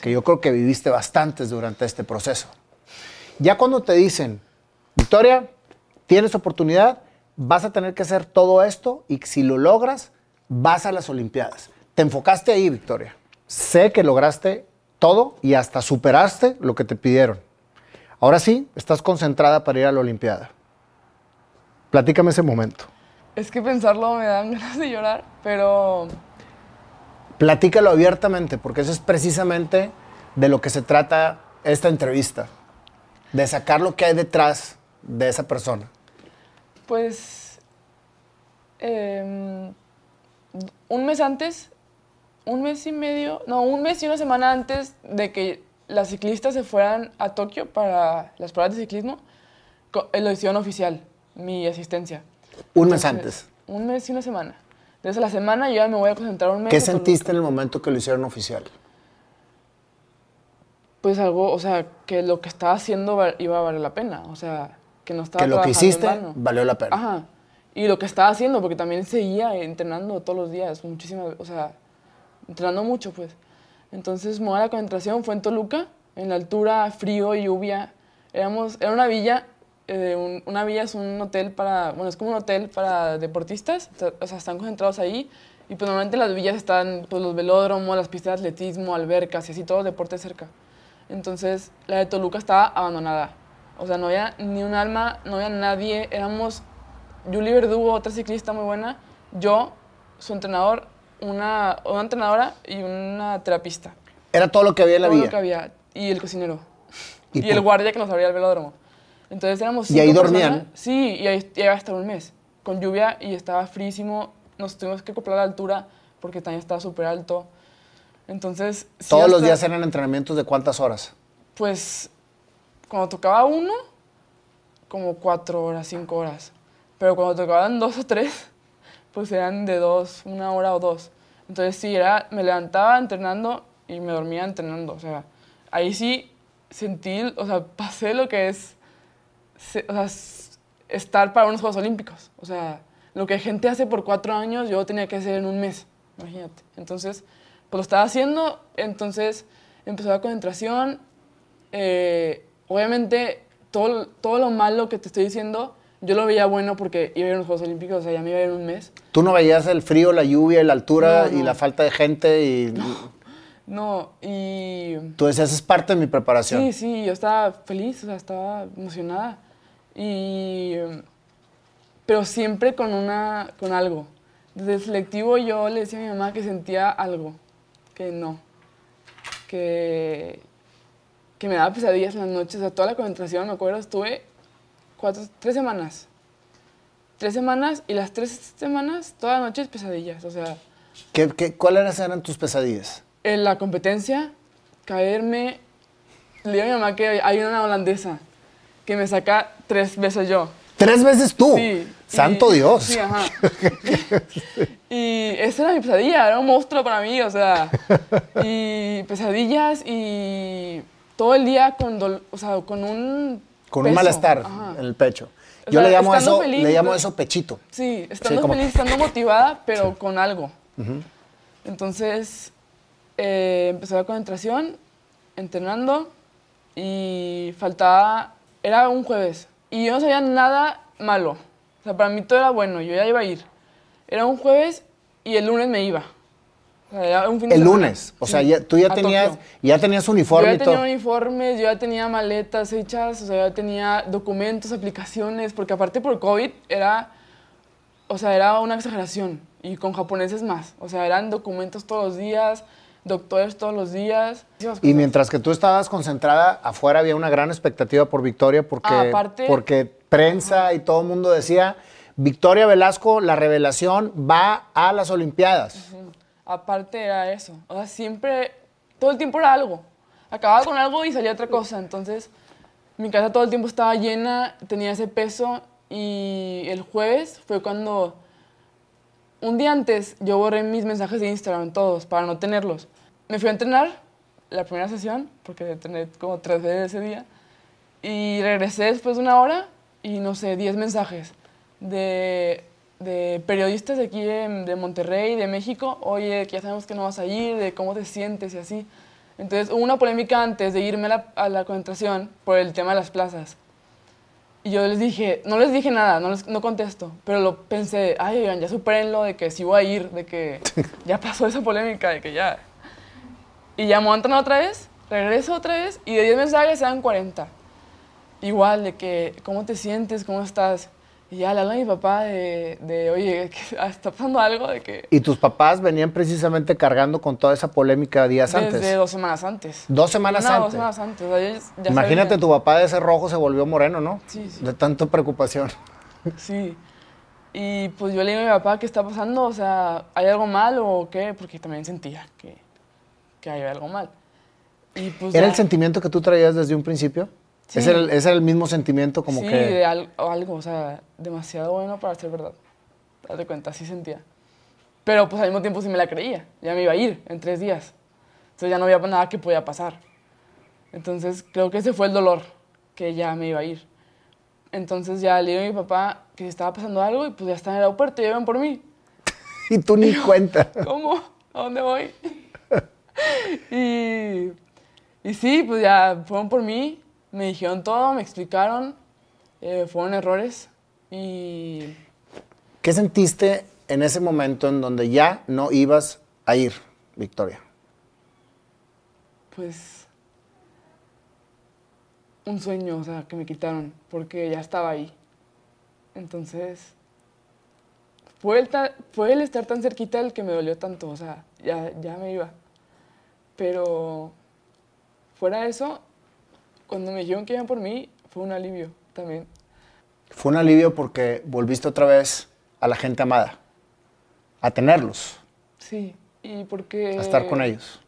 que yo creo que viviste bastantes durante este proceso. Ya cuando te dicen, Victoria, tienes oportunidad, vas a tener que hacer todo esto y si lo logras, vas a las Olimpiadas. Te enfocaste ahí, Victoria. Sé que lograste todo y hasta superaste lo que te pidieron. Ahora sí, estás concentrada para ir a la Olimpiada. Platícame ese momento. Es que pensarlo me dan ganas de llorar, pero... Platícalo abiertamente, porque eso es precisamente de lo que se trata esta entrevista, de sacar lo que hay detrás de esa persona. Pues em, un mes antes, un mes y medio, no, un mes y una semana antes de que las ciclistas se fueran a Tokio para las pruebas de ciclismo, eh, lo hicieron oficial, mi asistencia. Un mes antes. Un mes y una semana. Desde la semana yo ya me voy a concentrar un mes. ¿Qué sentiste en el momento que lo hicieron oficial? Pues algo, o sea, que lo que estaba haciendo iba a valer la pena. O sea, que no estaba Que lo que hiciste valió la pena. Ajá. Y lo que estaba haciendo, porque también seguía entrenando todos los días, muchísimas, o sea, entrenando mucho, pues. Entonces, moda la concentración fue en Toluca, en la altura, frío, lluvia. Éramos, era una villa, eh, una villa es un hotel para, bueno, es como un hotel para deportistas, o sea, están concentrados ahí Y pues normalmente en las villas están pues, los velódromos, las pistas de atletismo, albercas y así todos los deportes cerca. Entonces la de Toluca estaba abandonada. O sea, no había ni un alma, no había nadie. Éramos Julie Verdugo, otra ciclista muy buena, yo, su entrenador, una, una entrenadora y una terapista. Era todo lo que había en la Todo lo villa. que había. Y el cocinero. ¿Y Y, el guardia que nos abría el velódromo. Entonces éramos ¿Y ahí cinco dormían? personas. Sí, y ahí llegaba hasta un mes. Con lluvia y estaba frísimo. Nos tuvimos que acoplar a la altura porque también estaba súper alto. Entonces... sí, Todos los hasta- días eran entrenamientos de cuántas horas. Pues cuando tocaba uno, como cuatro horas, cinco horas. Pero cuando tocaban dos o tres, pues eran de dos, una hora o dos. Entonces sí, era, me levantaba entrenando y me dormía entrenando. O sea, ahí sí sentí, o sea, pasé lo que es se- o sea, estar para unos Juegos Olímpicos. O sea, lo que gente hace por cuatro años, yo tenía que hacer en un mes, imagínate. Entonces, pues lo estaba haciendo, entonces empezó la concentración. eh, obviamente, todo, todo lo malo que te estoy diciendo, yo lo veía bueno porque iba a ir a los Juegos Olímpicos, o sea, ya me iba a ir en un mes. Tú no veías el frío, la lluvia, la altura No, y no. la falta de gente y No, y... tú decías, es parte de mi preparación. Sí, sí, yo estaba feliz, o sea, estaba emocionada. Y, pero siempre con, una, con algo. Desde el selectivo yo le decía a mi mamá que sentía algo, que no, que, que me daba pesadillas en las noches, o sea, toda la concentración, me acuerdo, estuve cuatro, tres semanas. Tres semanas y las tres semanas, todas las noches pesadillas, o sea, ¿Qué, qué, ¿Cuáles eran tus pesadillas? en la competencia, caerme. Le digo a mi mamá que hay una holandesa que me saca tres veces yo. Tres veces tú. Sí. Santo y- Dios. Sí, ajá. y esa era mi pesadilla, era un monstruo para mí, o sea. Y pesadillas y todo el día con, dol- o sea, con un. Con un malestar ajá. en el pecho. O Yo sea, le llamo eso, feliz, le llamo pues- eso pechito. Sí, estando feliz, estando motivada, pero con algo. Entonces, eh, empezó la concentración, entrenando, y faltaba, era un jueves, y yo no sabía nada malo. O sea, para mí todo era bueno, yo ya iba a ir. Era un jueves y el lunes me iba. O sea, era un fin de El semana. lunes. O sea, Sí, ya- tú ya a tenías, Tokio. ya tenías Yo uniforme ya y tenía todo. uniformes, yo ya tenía maletas hechas, o sea, ya tenía documentos, aplicaciones, porque aparte por COVID era, o sea, era una exageración, y con japoneses más, o sea, eran documentos todos los días, doctores todos los días. Y mientras que tú estabas concentrada, afuera había una gran expectativa por Victoria porque, Ah, aparte- porque prensa y todo el mundo decía, Victoria Velasco, la revelación, va a las Olimpiadas. Aparte era eso, o sea, siempre, todo el tiempo era algo. Acababa con algo y salía otra cosa, entonces mi casa todo el tiempo estaba llena, tenía ese peso y el jueves fue cuando, un día antes, yo borré mis mensajes de Instagram, todos, para no tenerlos. Me fui a entrenar la primera sesión, porque entrené como tres veces ese día, y regresé después de una hora y no sé, 10 mensajes de, periodistas de aquí de, Monterrey, de México, oye, que ya sabemos que no vas a ir, de cómo te sientes y así. Entonces hubo una polémica antes de irme a la concentración por el tema de las plazas. Y yo les dije, no les dije nada, no, les, no contesto, pero lo pensé, ay, oigan, ya supérenlo, de que sí voy a ir, de que ya pasó esa polémica, de que ya. Y ya entrenar otra vez, regreso otra vez, y de 10 mensajes se dan 40. Igual, de que, ¿cómo te sientes? ¿Cómo estás? Y ya le hablo a mi papá de, de oye, está pasando algo, de que... Y tus papás venían precisamente cargando con toda esa polémica días Desde antes. dos semanas antes. Dos semanas Una, antes. dos semanas antes. o sea, ya Imagínate, tu papá de ese rojo se volvió moreno, ¿no? Sí, sí. De tanta preocupación. Sí. Y pues yo le digo a mi papá, ¿qué está pasando? O sea, ¿hay algo mal o qué? Porque también sentía que, que había algo mal. Y pues ¿Era ya- el sentimiento que tú traías desde un principio? Sí. ¿Ese, era el, era el mismo sentimiento como sí, que... de al- algo, o sea, demasiado bueno para ser verdad. Date cuenta, sí sentía. Pero pues al mismo tiempo sí me la creía. Ya me iba a ir en tres días. Entonces ya no había nada que podía pasar. Entonces creo que ese fue el dolor, que ya me iba a ir. Entonces ya le digo a mi papá que estaba pasando algo y pues ya está en el aeropuerto, ya ven por mí. Y tú ni cuenta. ¿Cómo? ¿A dónde voy? y, y sí, pues ya fueron por mí, me dijeron todo, me explicaron, eh, fueron errores y ¿Qué sentiste en ese momento en donde ya no ibas a ir, Victoria? Pues un sueño, o sea, que me quitaron, porque ya estaba ahí. Entonces, fue el, fue el estar tan cerquita el que me dolió tanto, o sea, ya, ya me iba. Pero fuera de eso, cuando me dijeron que iban por mí, fue un alivio también. Fue un alivio porque volviste otra vez a la gente amada, a tenerlos, Sí, y porque... a estar con ellos.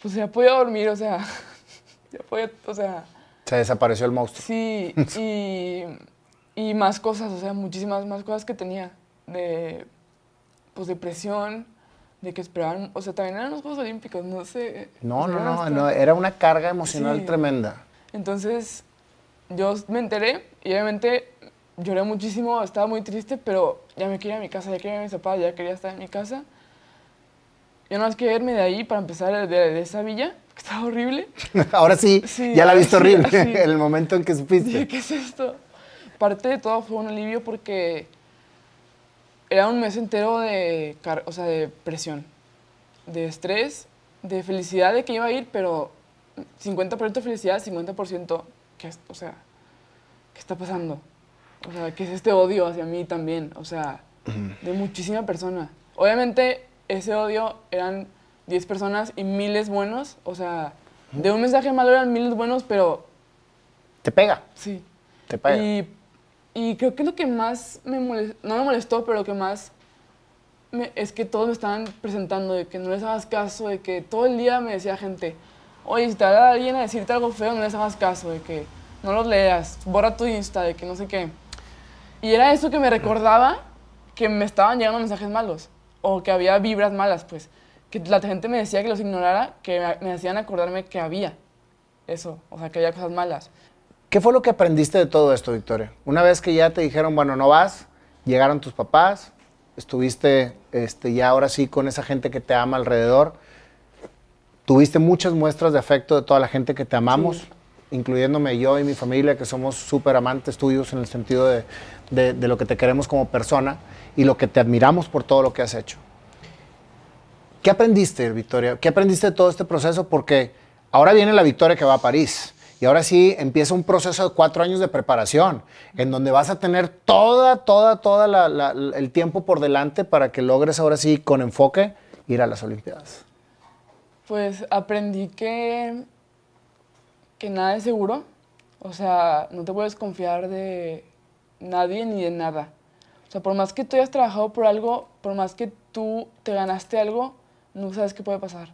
Pues ya podía dormir, o sea, ya podía, o sea, Se desapareció el monstruo. sí, y, y más cosas, o sea, muchísimas más cosas que tenía, de, pues, depresión, de que esperaban, o sea, también eran los Juegos Olímpicos, no sé. No, no, no, no, era una carga emocional Sí. tremenda. Entonces, yo me enteré y obviamente lloré muchísimo, estaba muy triste, pero ya me quería a mi casa, ya quería a mis papás, ya quería estar en mi casa. Yo no más quería irme de ahí para empezar de, de esa villa, que estaba horrible. Ahora sí, Sí, ya la viste sí, horrible en el momento en que Dije, supiste. ¿qué es esto? Parte de todo fue un alivio porque era un mes entero de, o sea, de presión, de estrés, de felicidad de que iba a ir, pero 50% felicidad, 50% que, o sea, ¿qué está pasando? O sea, ¿qué es este odio hacia mí también? O sea, de muchísima persona. Obviamente, ese odio eran 10 personas y miles buenos, o sea, de un mensaje malo eran miles buenos, pero Te pega, Sí. te pega. Y, y creo que lo que más me molestó, no me molestó, pero lo que más me- es que todos me estaban presentando de que no les hagas caso, de que todo el día me decía gente, oye, si te habla alguien a decirte algo feo, no les hagas caso, de que no los leas, borra tu Insta, de que no sé qué. Y era eso que me recordaba que me estaban llegando mensajes malos, o que había vibras malas, pues. Que la gente me decía que los ignorara, que me hacían acordarme que había eso, o sea, que había cosas malas. ¿Qué fue lo que aprendiste de todo esto, Victoria? Una vez que ya te dijeron, bueno, no vas, llegaron tus papás, estuviste este, ya ahora sí con esa gente que te ama alrededor, tuviste muchas muestras de afecto de toda la gente que te amamos, Sí. incluyéndome yo y mi familia, que somos súper amantes tuyos en el sentido de, de- de lo que te queremos como persona y lo que te admiramos por todo lo que has hecho. ¿Qué aprendiste, Victoria? ¿Qué aprendiste de todo este proceso? Porque ahora viene la Victoria que va a París. Y ahora sí empieza un proceso de cuatro años de preparación, en donde vas a tener toda, toda, toda la- la- la- el tiempo por delante para que logres ahora sí con enfoque ir a las Olimpiadas. Pues aprendí que, que nada es seguro. O sea, no te puedes confiar de nadie ni de nada. O sea, por más que tú hayas trabajado por algo, por más que tú te ganaste algo, no sabes qué puede pasar.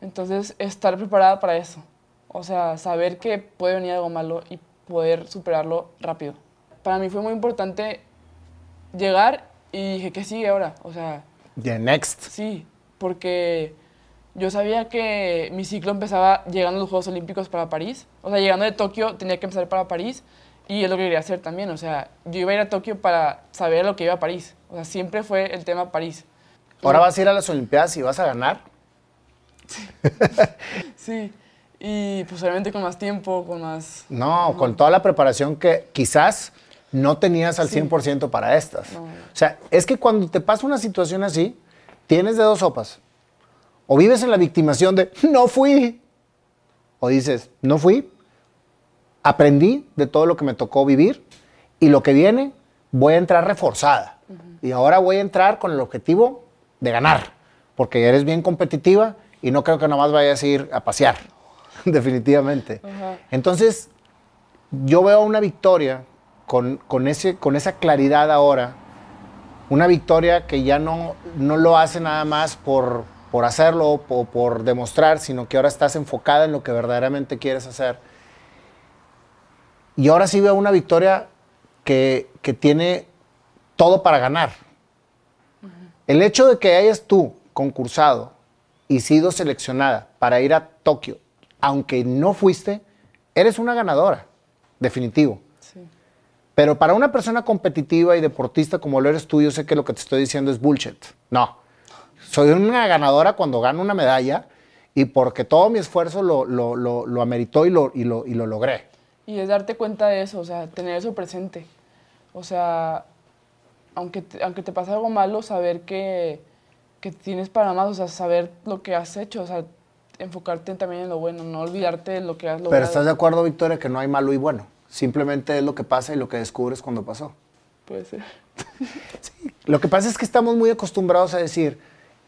Entonces, estar preparada para eso. O sea, saber que puede venir algo malo y poder superarlo rápido. Para mí fue muy importante llegar y dije, ¿qué sigue ahora? O sea, The next. Sí, porque yo sabía que mi ciclo empezaba llegando a los Juegos Olímpicos para París. O sea, llegando de Tokio tenía que empezar para París y es lo que quería hacer también. O sea, yo iba a ir a Tokio para saber lo que iba a París. O sea, siempre fue el tema París. Ahora vas a ir a las Olimpiadas y vas a ganar. Sí, y pues obviamente con más tiempo, con más... No, con toda la preparación que quizás no tenías al 100% para estas. No. O sea, es que cuando te pasa una situación así, tienes de dos sopas. O vives en la victimación de, no fui. O dices, no fui, aprendí de todo lo que me tocó vivir y lo que viene, voy a entrar reforzada. Y ahora voy a entrar con el objetivo de ganar, porque eres bien competitiva y no creo que nomás vayas a ir a pasear, definitivamente. Entonces, yo veo una victoria con, con ese, con esa claridad ahora, una victoria que ya no, no lo hace nada más por, por hacerlo o por, demostrar, sino que ahora estás enfocada en lo que verdaderamente quieres hacer. Y ahora sí veo una victoria que, que tiene todo para ganar. El hecho de que hayas tú concursado y sido seleccionada para ir a Tokio, aunque no fuiste, eres una ganadora, definitivo. Sí. Pero para una persona competitiva y deportista como lo eres tú, yo sé que lo que te estoy diciendo es bullshit. No. Soy una ganadora cuando gano una medalla y porque todo mi esfuerzo lo, lo, lo, lo ameritó y lo, y, lo, y lo logré. Y es darte cuenta de eso, o sea, tener eso presente. O sea, aunque te, aunque te pase algo malo, saber que, que tienes para más, o sea, saber lo que has hecho, o sea, enfocarte también en lo bueno, no olvidarte de lo que has logrado. Pero ¿estás de acuerdo, Victoria, que no hay malo y bueno? Simplemente es lo que pasa y lo que descubres cuando pasó. Puede ser. Lo que pasa es que estamos muy acostumbrados a decir,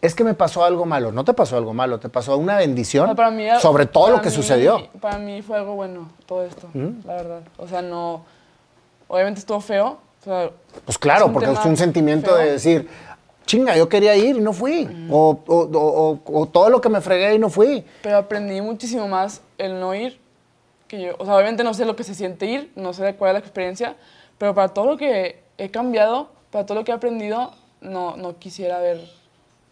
es que me pasó algo malo. No te pasó algo malo, te pasó una bendición No, para mí- sobre todo lo que mí- sucedió. Para mí fue algo bueno todo esto, ¿Mm? la verdad. O sea, no. Obviamente estuvo feo. O sea, Pues claro, un porque es un sentimiento feo. de decir, chinga, yo quería ir y no fui. O, o- o- o- todo lo que me fregué y no fui. Pero aprendí muchísimo más el no ir que yo. O sea, obviamente no sé lo que se siente ir, no sé cuál es la experiencia, pero para todo lo que he cambiado, para todo lo que he aprendido, no, no quisiera ver.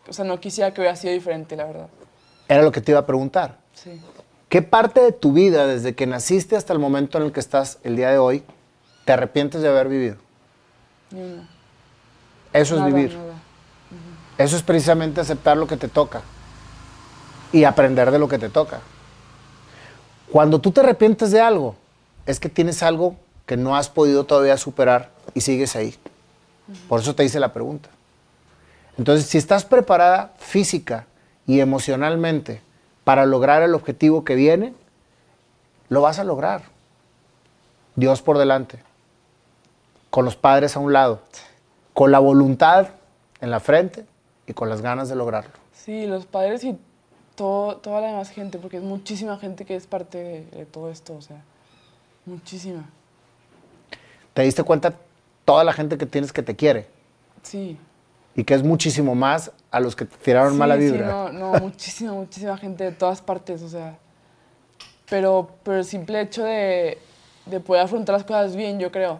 O sea, no quisiera que hubiera sido diferente, la verdad. Era lo que te iba a preguntar. Sí. ¿Qué parte de tu vida, desde que naciste hasta el momento en el que estás el día de hoy, te arrepientes de haber vivido? Ni una. Eso Nada, es vivir. nada. Eso es precisamente aceptar lo que te toca y aprender de lo que te toca. Cuando tú te arrepientes de algo, es que tienes algo que no has podido todavía superar y sigues ahí. Por eso te hice la pregunta. Entonces, si estás preparada física y emocionalmente para lograr el objetivo que viene, lo vas a lograr. Dios por delante, con los padres a un lado, con la voluntad en la frente y con las ganas de lograrlo. Sí, los padres y todo, toda la demás gente, porque es muchísima gente que es parte de, de todo esto, o sea, muchísima. ¿Te diste cuenta toda la gente que tienes que te quiere? Sí. Y que es muchísimo más a los que te tiraron sí, mala sí, vibra. no, no, muchísima, muchísima gente de todas partes, o sea. Pero, pero el simple hecho de, de poder afrontar las cosas bien, yo creo.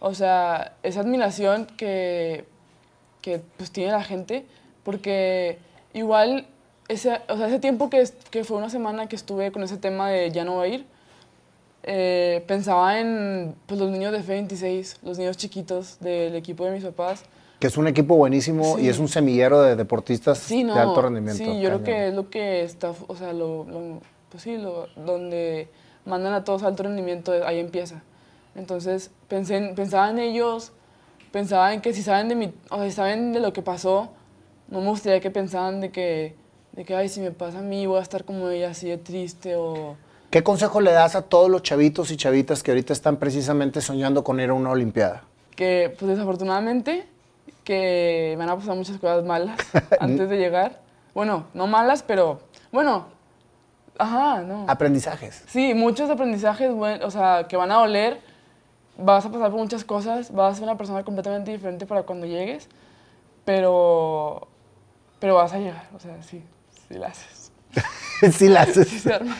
O sea, esa admiración que, que pues, tiene la gente, porque igual ese, o sea, ese tiempo que, que fue una semana que estuve con ese tema de ya no va a ir, eh, pensaba en pues, los niños de F26, los niños chiquitos del equipo de mis papás. Que es un equipo buenísimo y Sí. es un semillero de deportistas Sí, no. de alto rendimiento. Sí, yo creo que es lo que está, o sea, lo, lo- pues sí, lo, donde mandan a todos alto rendimiento, ahí empieza. Entonces, pensé en- pensaba en ellos, pensaba en que si saben de mi, o sea, si saben de lo que pasó, no me gustaría que pensaran de que, de que, ay, si me pasa a mí voy a estar como ella así de triste o... ¿Qué consejo le das a todos los chavitos y chavitas que ahorita están precisamente soñando con ir a una Olimpiada? que pues desafortunadamente que van a pasar muchas cosas malas antes de llegar. Bueno, no malas, pero bueno, ajá, no. Aprendizajes. Sí, muchos aprendizajes, o sea, que van a oler. Vas a pasar por muchas cosas, vas a ser una persona completamente diferente para cuando llegues, pero, pero vas a llegar, o sea, sí, sí la haces, sí, las sí se arma.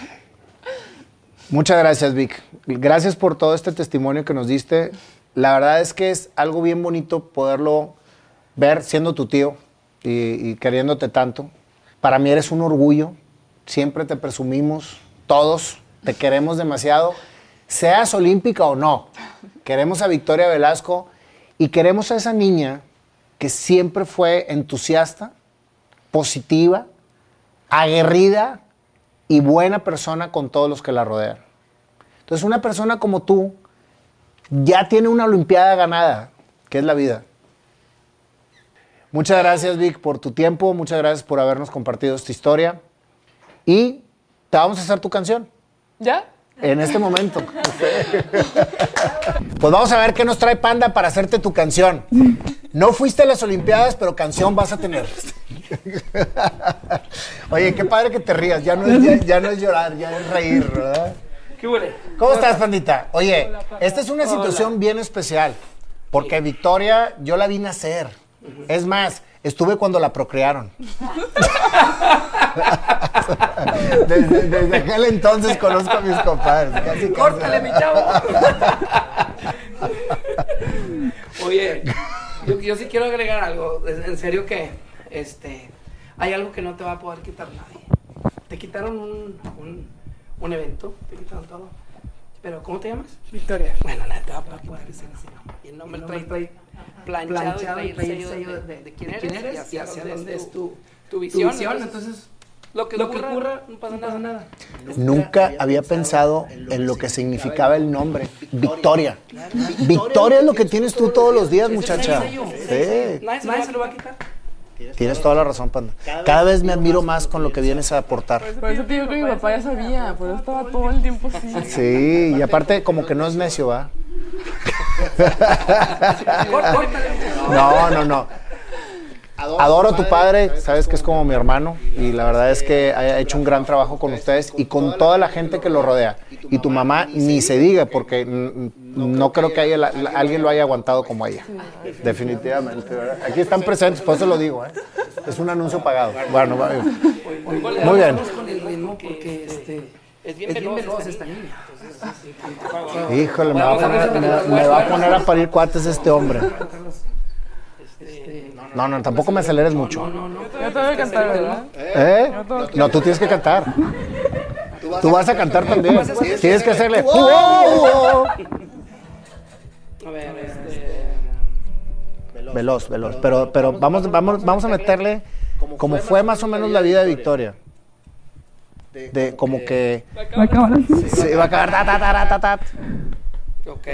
Muchas gracias, Vic. Gracias por todo este testimonio que nos diste. La verdad es que es algo bien bonito poderlo ver siendo tu tío y, queriéndote tanto. Para mí eres un orgullo. Siempre te presumimos, todos, te queremos demasiado. Seas olímpica o no, queremos a Victoria Velasco y queremos a esa niña que siempre fue entusiasta, positiva, aguerrida y buena persona con todos los que la rodean. Entonces, una persona como tú ya tiene una Olimpiada ganada, que es la vida. Muchas gracias, Vic, por tu tiempo. Muchas gracias por habernos compartido esta historia. Y te vamos a hacer tu canción ¿Ya? en este momento. Pues vamos a ver qué nos trae Panda para hacerte tu canción. No fuiste a las Olimpiadas, pero canción vas a tener. Oye, qué padre que te rías. Ya no es, ya, ya no es llorar, ya es reír, ¿verdad? ¿Qué huele? ¿Cómo estás, Pandita? Oye, esta es una situación bien especial. Porque Victoria, yo la vi nacer. Es más, estuve cuando la procrearon. Desde, desde aquel entonces conozco a mis compadres. Casi, casi. ¡Córtale, mi chavo! Oye, yo, yo sí quiero agregar algo. En en serio que este, hay algo que no te va a poder quitar nadie. Te quitaron un, un, un evento, te quitaron todo. Pero, ¿cómo te llamas? Victoria. Bueno, nadie te va a poder decir así. Y el nombre trae, trae planchado, y trae el sello de, de- de quién eres, y hacia, hacia dónde es tu, tu visión. Entonces, Lo que, ocurra, no pasa nada. Nunca había pensado en lo que significaba el nombre. Victoria. Victoria es lo que tienes tú todos los días, muchacha. Sí. Nadie, se lo va a quitar. Tienes toda la razón, Panda. Cada vez me admiro más con lo que vienes a aportar. Por eso te digo que mi papá ya sabía, por eso estaba todo el tiempo así. Sí, y aparte como que no es necio, ¿va? No, no, no. Adoro a tu padre, sabes que es como mi hermano y la verdad es que ha hecho un gran trabajo con ustedes y con toda la gente que lo rodea. Y tu mamá ni se diga porque no creo que haya, alguien lo haya aguantado como ella. Definitivamente. Aquí están presentes, por eso lo digo. ¿eh? Es un anuncio pagado. Bueno, muy bien. Es bien, veloz, esta niña. Híjole, me va, a poner, me va a poner a parir cuates este hombre. No, no, tampoco me aceleres mucho. No, no, no. Yo tengo que cantar, ¿verdad? ¿Eh? No, tú tienes que cantar. Tú vas a cantar también. Tienes que hacerle. A ver, este. Veloz, veloz. Pero, pero vamos, vamos, vamos a meterle como fue más o menos la vida de Victoria. De como que. Va a acabar. Sí, va a acabar. Ta, ta, ta, ta, ta. Ok.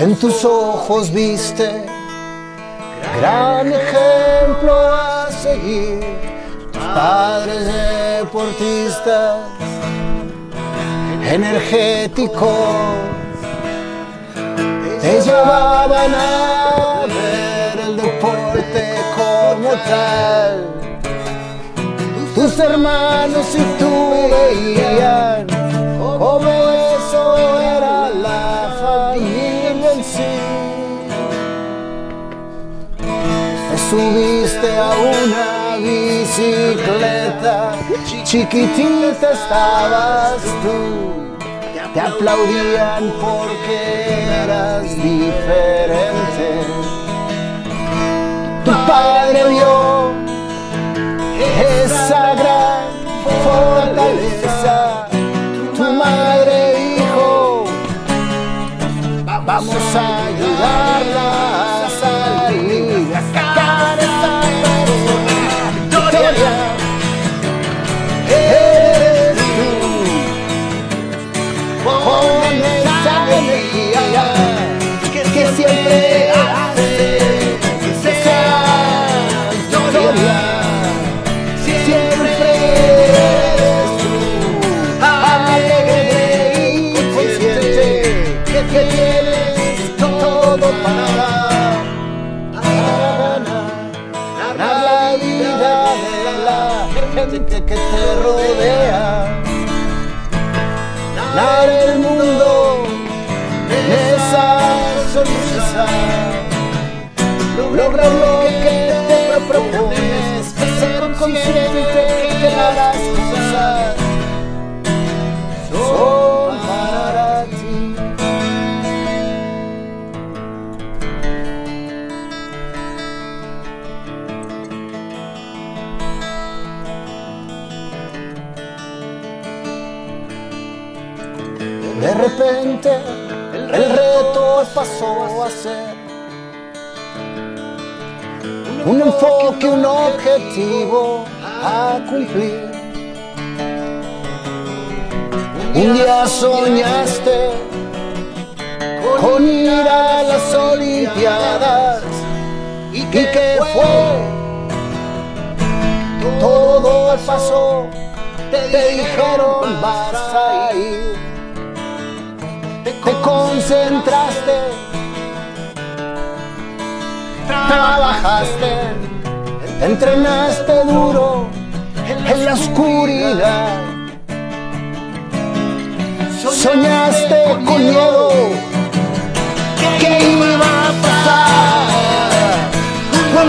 En tus ojos viste gran ejemplo a seguir. Padres deportistas, energéticos, te llevaban a ver el deporte como tal. Tus hermanos y tú veían subiste a una bicicleta, chiquitita estabas tú. Te aplaudían porque eras diferente. Tu padre vio esa gran fortaleza. Enfoque, un objetivo a cumplir. Un día soñaste con ir a las Olimpiadas y que fue todo pasó, te dijeron vas a ir, te concentraste trabajaste, entrenaste duro en la oscuridad. Soñaste con miedo que iba a pasar. Un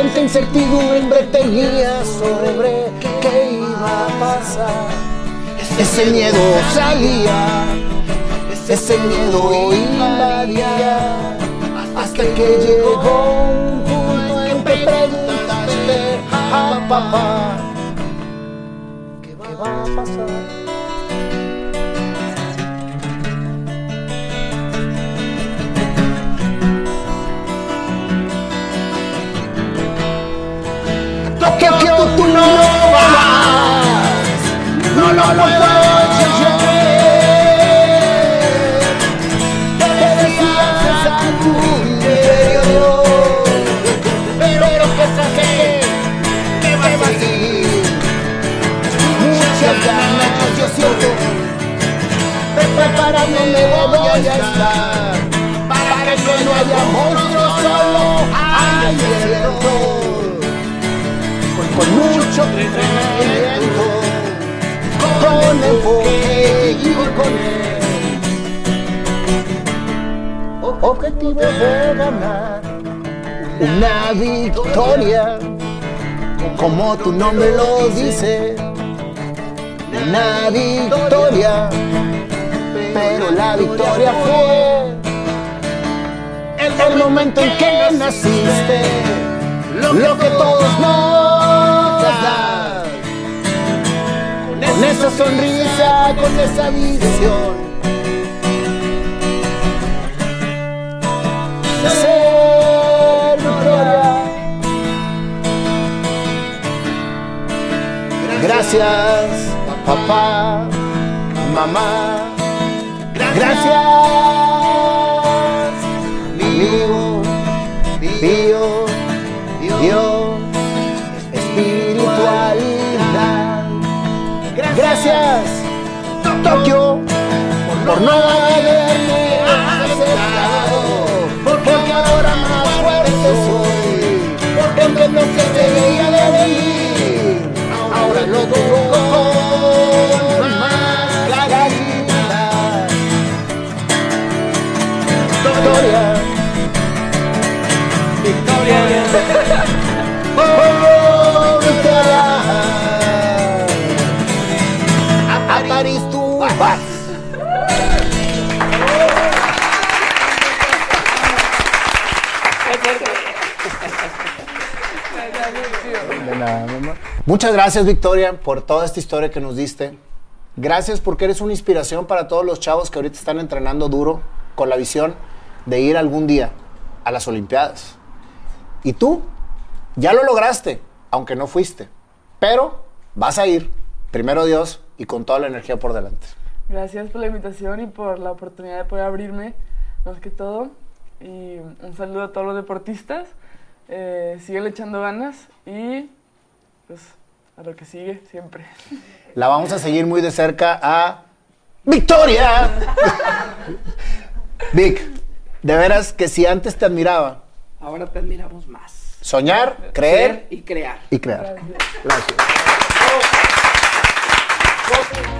Gente incertidumbre tenía sobre qué iba a pasar. Ese miedo salía, ese miedo invadía, hasta que llegó un punto en que preguntaste a papá, ¿qué va a pasar? Ganas yo siento, preparándome voy a estar. Para que no haya monstruos, solo hay error con mucho con enfoque y con objetivo de ganar una victoria, como tu nombre lo dice, una victoria, pero la victoria fue el momento en que naciste, lo que todos nos Con esa sonrisa, con esa visión. Gracias, papá, mamá. Gracias, Muchas gracias, Victoria, por toda esta historia que nos diste. Gracias porque eres una inspiración para todos los chavos que ahorita están entrenando duro con la visión de ir algún día a las Olimpiadas. Y tú ya lo lograste, aunque no fuiste. Pero vas a ir, primero Dios, y con toda la energía por delante. Gracias por la invitación y por la oportunidad de poder abrirme, más que todo. Y un saludo a todos los deportistas. Eh, siguen echando ganas y pues a lo que sigue siempre. La vamos a seguir muy de cerca a Victoria. Vic, de veras que si antes te admiraba, Ahora te admiramos más. soñar, creer y crear. y crear. Gracias. Gracias.